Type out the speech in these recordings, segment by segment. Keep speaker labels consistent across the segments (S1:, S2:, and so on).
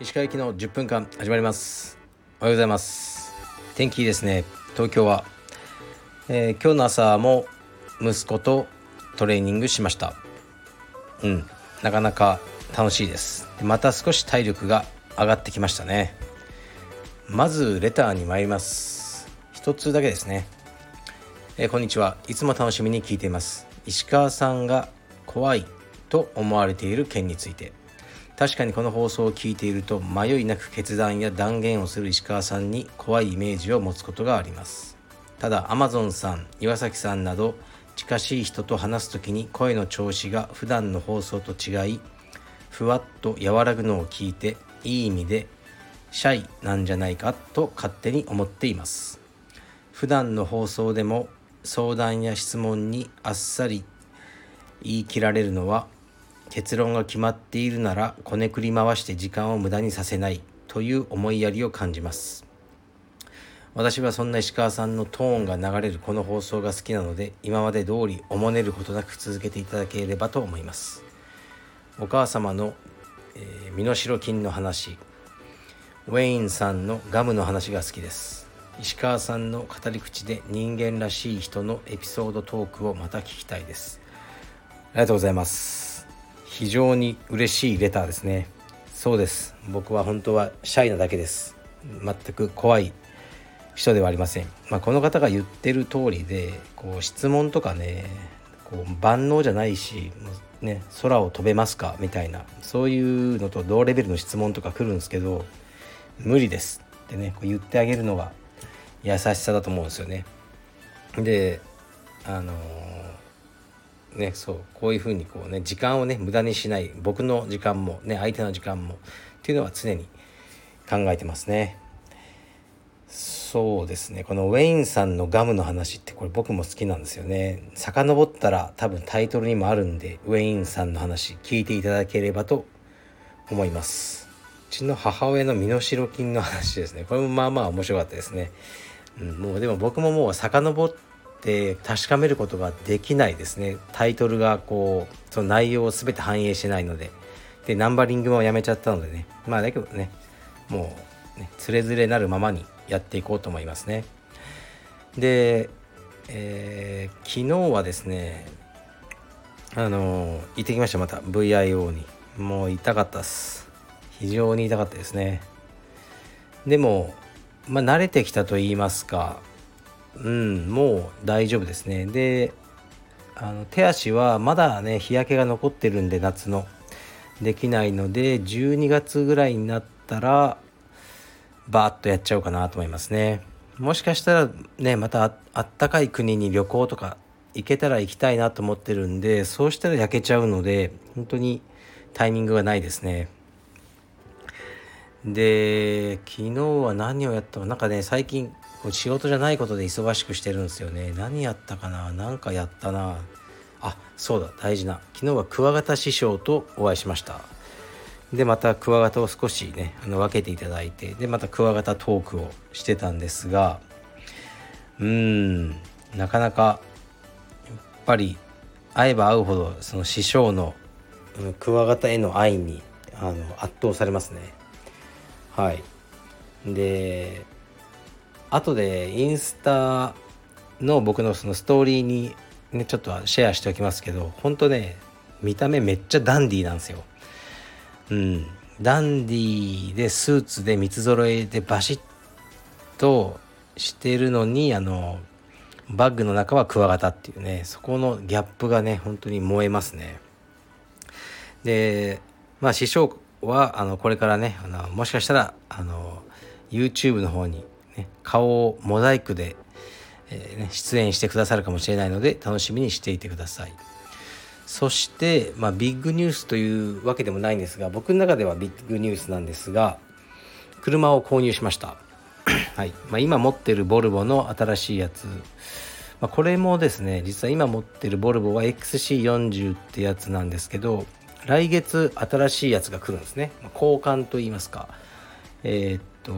S1: 石川行きの10分間始まります。おはようございます。天気いいですね。東京は、えー、今日の朝も息子とトレーニングしました。うん。なかなか楽しいです。また少し体力が上がってきましたね。まずレターに参ります。一つだけですね、えー、こんにちは。いつも楽しみに聞いています。石川さんが怖いと思われている件について。確かにこの放送を聞いていると迷いなく決断や断言をする石川さんに怖いイメージを持つことがあります。ただアマゾンさん岩崎さんなど近しい人と話す時に声の調子が普段の放送と違いふわっと和らぐのを聞いていい意味でシャイなんじゃないかと勝手に思っています。普段の放送でも相談や質問にあっさり言い切られるのは結論が決まっているならこねくり回して時間を無駄にさせないという思いやりを感じます。私はそんな石川さんのトーンが流れるこの放送が好きなので今まで通りおもねることなく続けていただければと思います。お母様の、えー、身代金の話ウェインさんのガムの話が好きです。石川さんの語り口で人間らしい人のエピソードトークをまた聞きたいです。ありがとうございます。非常に嬉しいレターですね。そうです。僕は本当はシャイなだけです。全く怖い人ではありません、まあ、この方が言ってる通りでこう質問とかねこう万能じゃないし、ね、空を飛べますか？みたいなそういうのと同レベルの質問とか来るんですけど無理ですってねこう言ってあげるのが優しさだと思うんですよね。であのねそうこういうふうにこうね時間をね無駄にしない僕の時間もね相手の時間もっていうのは常に考えてますね。そうですね。このウェインさんのガムの話ってこれ僕も好きなんですよね。遡ったら多分タイトルにもあるんでウェインさんの話聞いていただければと思います。うちの母親の身代金の話ですね。これもまあまあ面白かったですね、うん、もうでも僕ももう遡って確かめることができないですね。タイトルがこうその内容を全て反映してないので。でナンバリングもやめちゃったのでね。まあだけどねもうねつれづれなるままにやっていこうと思いますね。で、えー、昨日はですねあの行ってきました。また VIO に。もう痛かったっす。非常に痛かったですね。でもまあ慣れてきたと言いますかうんもう大丈夫ですね。であの手足はまだね日焼けが残ってるんで夏の。できないので12月ぐらいになったらバーッとやっちゃおうかなと思いますね。もしかしたらねまたあったかい国に旅行とか行けたら行きたいなと思ってるんでそうしたら焼けちゃうので本当にタイミングがないですね。で昨日は何をやったかなんかね最近仕事じゃないことで忙しくしてるんですよね。何やったかな？何かやったな。あそうだ大事な。昨日はクワガタ師匠とお会いしました。でまたクワガタを少しねあの分けていただいてでまたクワガタトークをしてたんですがうーんなかなかやっぱり会えば会うほどその師匠のクワガタへの愛にあの圧倒されますね。はい。で後でインスタの僕のそのストーリーにねちょっとシェアしておきますけど本当ね見た目めっちゃダンディーなんですよ。うん。ダンディーでスーツで三つ揃えでバシッとしてるのにあのバッグの中はクワガタっていうねそこのギャップがね本当に燃えますね。でまあ師匠はあのこれからねあのもしかしたらあの YouTube の方にね、顔をモザイクで、えー、ね、出演してくださるかもしれないので楽しみにしていてください。そして、まあ、ビッグニュースというわけでもないんですが僕の中ではビッグニュースなんですが車を購入しました。はいまあ、今持ってるボルボの新しいやつ、まあ、これもですね実は今持ってるボルボは XC40 ってやつなんですけど来月新しいやつが来るんですね、交換と言いますか。えー、っと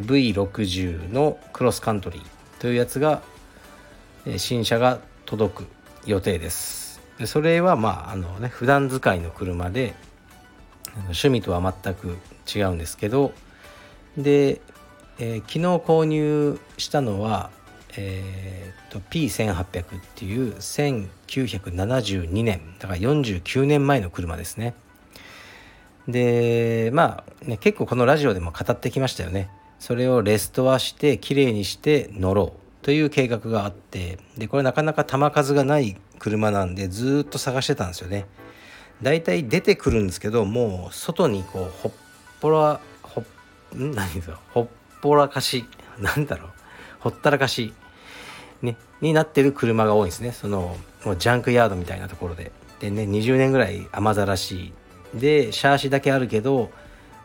S1: V60 のクロスカントリーというやつが新車が届く予定です。それはまああのね普段使いの車で趣味とは全く違うんですけどで、えー、昨日購入したのは、えー、と P1800 っていう1972年だから49年前の車ですね。でまあね結構このラジオでも語ってきましたよね。それをレストアしてきれいにして乗ろうという計画があってでこれなかなか球数がない車なんでずっと探してたんですよね。だいたい出てくるんですけどもう外にこうほっぽらほん？何ですかほっぽらかし。なんだろう。ほったらかし、になってる車が多いんですね。そのもうジャンクヤードみたいなところで。でね20年ぐらい雨ざらしでシャーシだけあるけど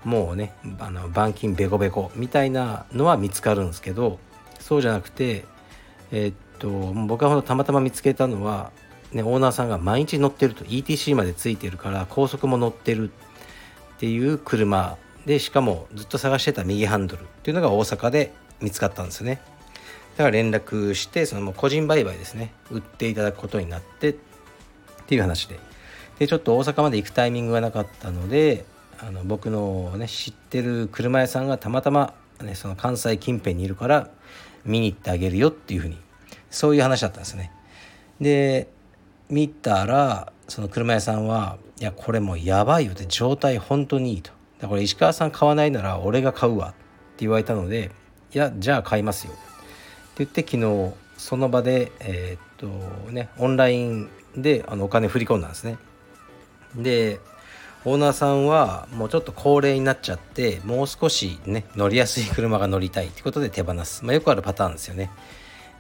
S1: もうねあの板金ベコベコみたいなのは見つかるんですけどそうじゃなくてえー、っと僕がほんとたまたま見つけたのは、ね、オーナーさんが毎日乗ってると ETC までついてるから高速も乗ってるっていう車でしかもずっと探してた右ハンドルっていうのが大阪で見つかったんですよね。から連絡してその個人売買ですね。売っていただくことになってっていう話で。でちょっと大阪まで行くタイミングがなかったのであの僕の、ね、知ってる車屋さんがたまたま、ね、その関西近辺にいるから見に行ってあげるよっていうふうにそういう話だったんですね。で見たらその車屋さんは「いやこれもうやばいよ」って状態本当にいいと。だから石川さん買わないなら俺が買うわ。って言われたので「いやじゃあ買いますよ」って言って昨日その場でえー、っとねオンラインであのお金振り込んだんですね。でオーナーさんはもうちょっと高齢になっちゃってもう少しね乗りやすい車が乗りたいってことで手放す、まあ、よくあるパターンですよね。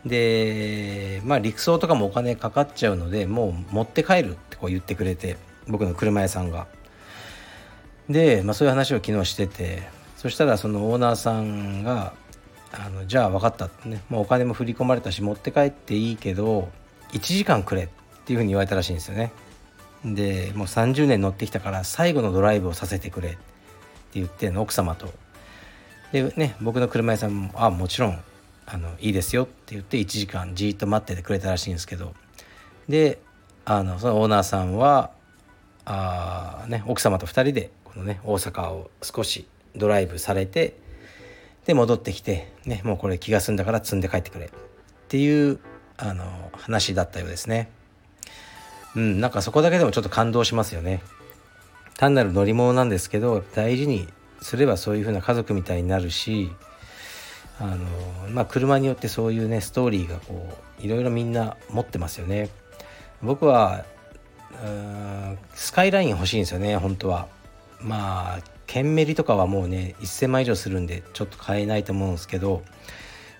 S1: でまあ陸送とかもお金かかっちゃうのでもう持って帰るってこう言ってくれて僕の車屋さんが。で、まあ、そういう話を昨日しててそしたらそのオーナーさんがあのじゃあ分かったっね。もうお金も振り込まれたし持って帰っていいけど1時間くれっていうふうに言われたらしいんですよね。でもう30年乗ってきたから最後のドライブをさせてくれって言って奥様と。でね僕の車屋さんも「あもちろんあのいいですよ」って言って1時間じっと待っててくれたらしいんですけど。であのそのオーナーさんはあ、ね、奥様と2人でこのね大阪を少しドライブされてで戻ってきて、ね、もうこれ気が済んだから積んで帰ってくれっていうあの話だったようですね。うん、なんかそこだけでもちょっと感動しますよね。単なる乗り物なんですけど大事にすればそういう風な家族みたいになるしあのまあ車によってそういうねストーリーがこういろいろみんな持ってますよね。僕はスカイライン欲しいんですよね本当は。まあケンメリとかはもうね1000万以上するんでちょっと買えないと思うんですけど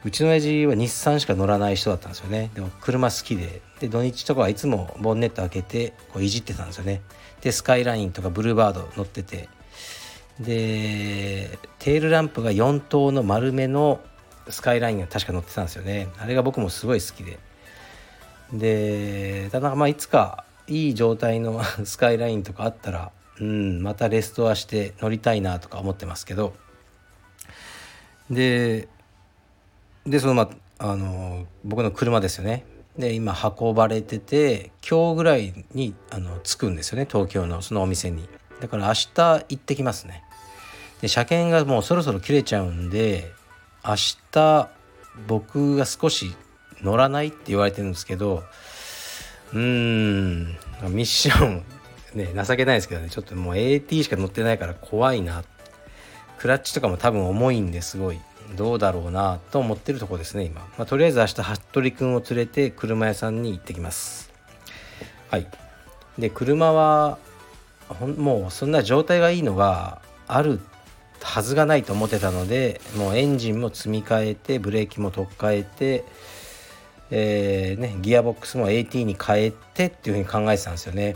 S1: うちの親父は日産しか乗らない人だったんですよね。でも車好きで。で土日とかはいつもボンネット開けてこういじってたんですよね。でスカイラインとかブルーバード乗ってて。でテールランプが4灯の丸めのスカイラインが確か乗ってたんですよね。あれが僕もすごい好きで。でただまあいつかいい状態の スカイラインとかあったらうんまたレストアして乗りたいなとか思ってますけど。ででそのまああの僕の車ですよね。で今運ばれてて今日ぐらいにあの着くんですよね東京のそのお店に。だから明日行ってきますね。で車検がもうそろそろ切れちゃうんで明日僕が少し乗らないって言われてるんですけどうーんミッションね情けないですけどねちょっともう AT しか乗ってないから怖いな。クラッチとかも多分重いんですごい。どうだろうなと思ってるとこですね今、まあ、とりあえず明日服部君を連れて車屋さんに行ってきます。はい。で車はもうそんな状態がいいのがあるはずがないと思ってたのでもうエンジンも積み替えてブレーキも取っ替えて、えーね、ギアボックスも AT に変えてっていうふうに考えてたんですよね。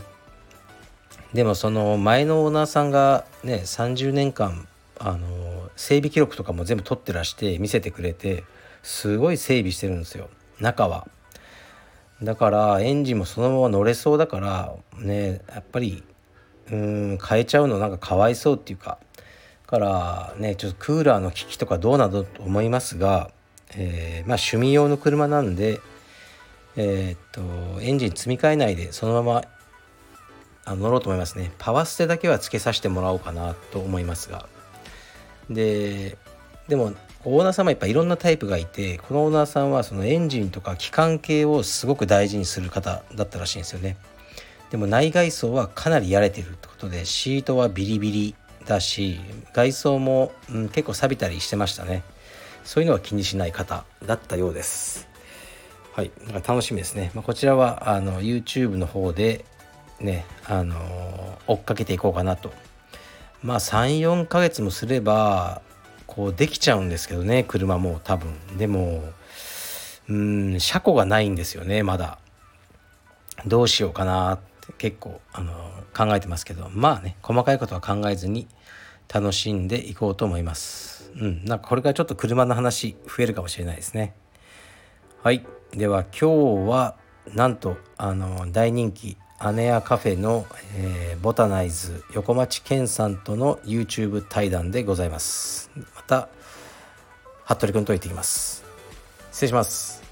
S1: でもその前のオーナーさんがね30年間あの整備記録とかも全部取ってらして見せてくれてすごい整備してるんですよ中は。だからエンジンもそのまま乗れそうだからねやっぱりうん変えちゃうのなんかかわいそうっていうかからねちょっとクーラーの機器とかどうなのと思いますが、えー、まあ趣味用の車なんで、えー、っとエンジン積み替えないでそのままあ乗ろうと思いますね。パワステだけはつけさせてもらおうかなと思いますが。ででもオーナーさんもやっぱいろんなタイプがいてこのオーナーさんはそのエンジンとか機関系をすごく大事にする方だったらしいんですよね。でも内外装はかなりやれてるってことでシートはビリビリだし外装も、うん、結構錆びたりしてましたね。そういうのは気にしない方だったようです。はい。だか楽しみですね、まあ、こちらはあの YouTube の方でねあの追っかけていこうかなと。まあ34ヶ月もすればこうできちゃうんですけどね車も多分。でもうん車庫がないんですよねまだ。どうしようかなって結構あの考えてますけど。まあね細かいことは考えずに楽しんでいこうと思います。うんなんかこれからちょっと車の話増えるかもしれないですね。はい。では今日はなんとあの大人気姉屋カフェの、えー、ボタナイズ横町健さんとの YouTube 対談でございます。また服部君と行ってきます。失礼します。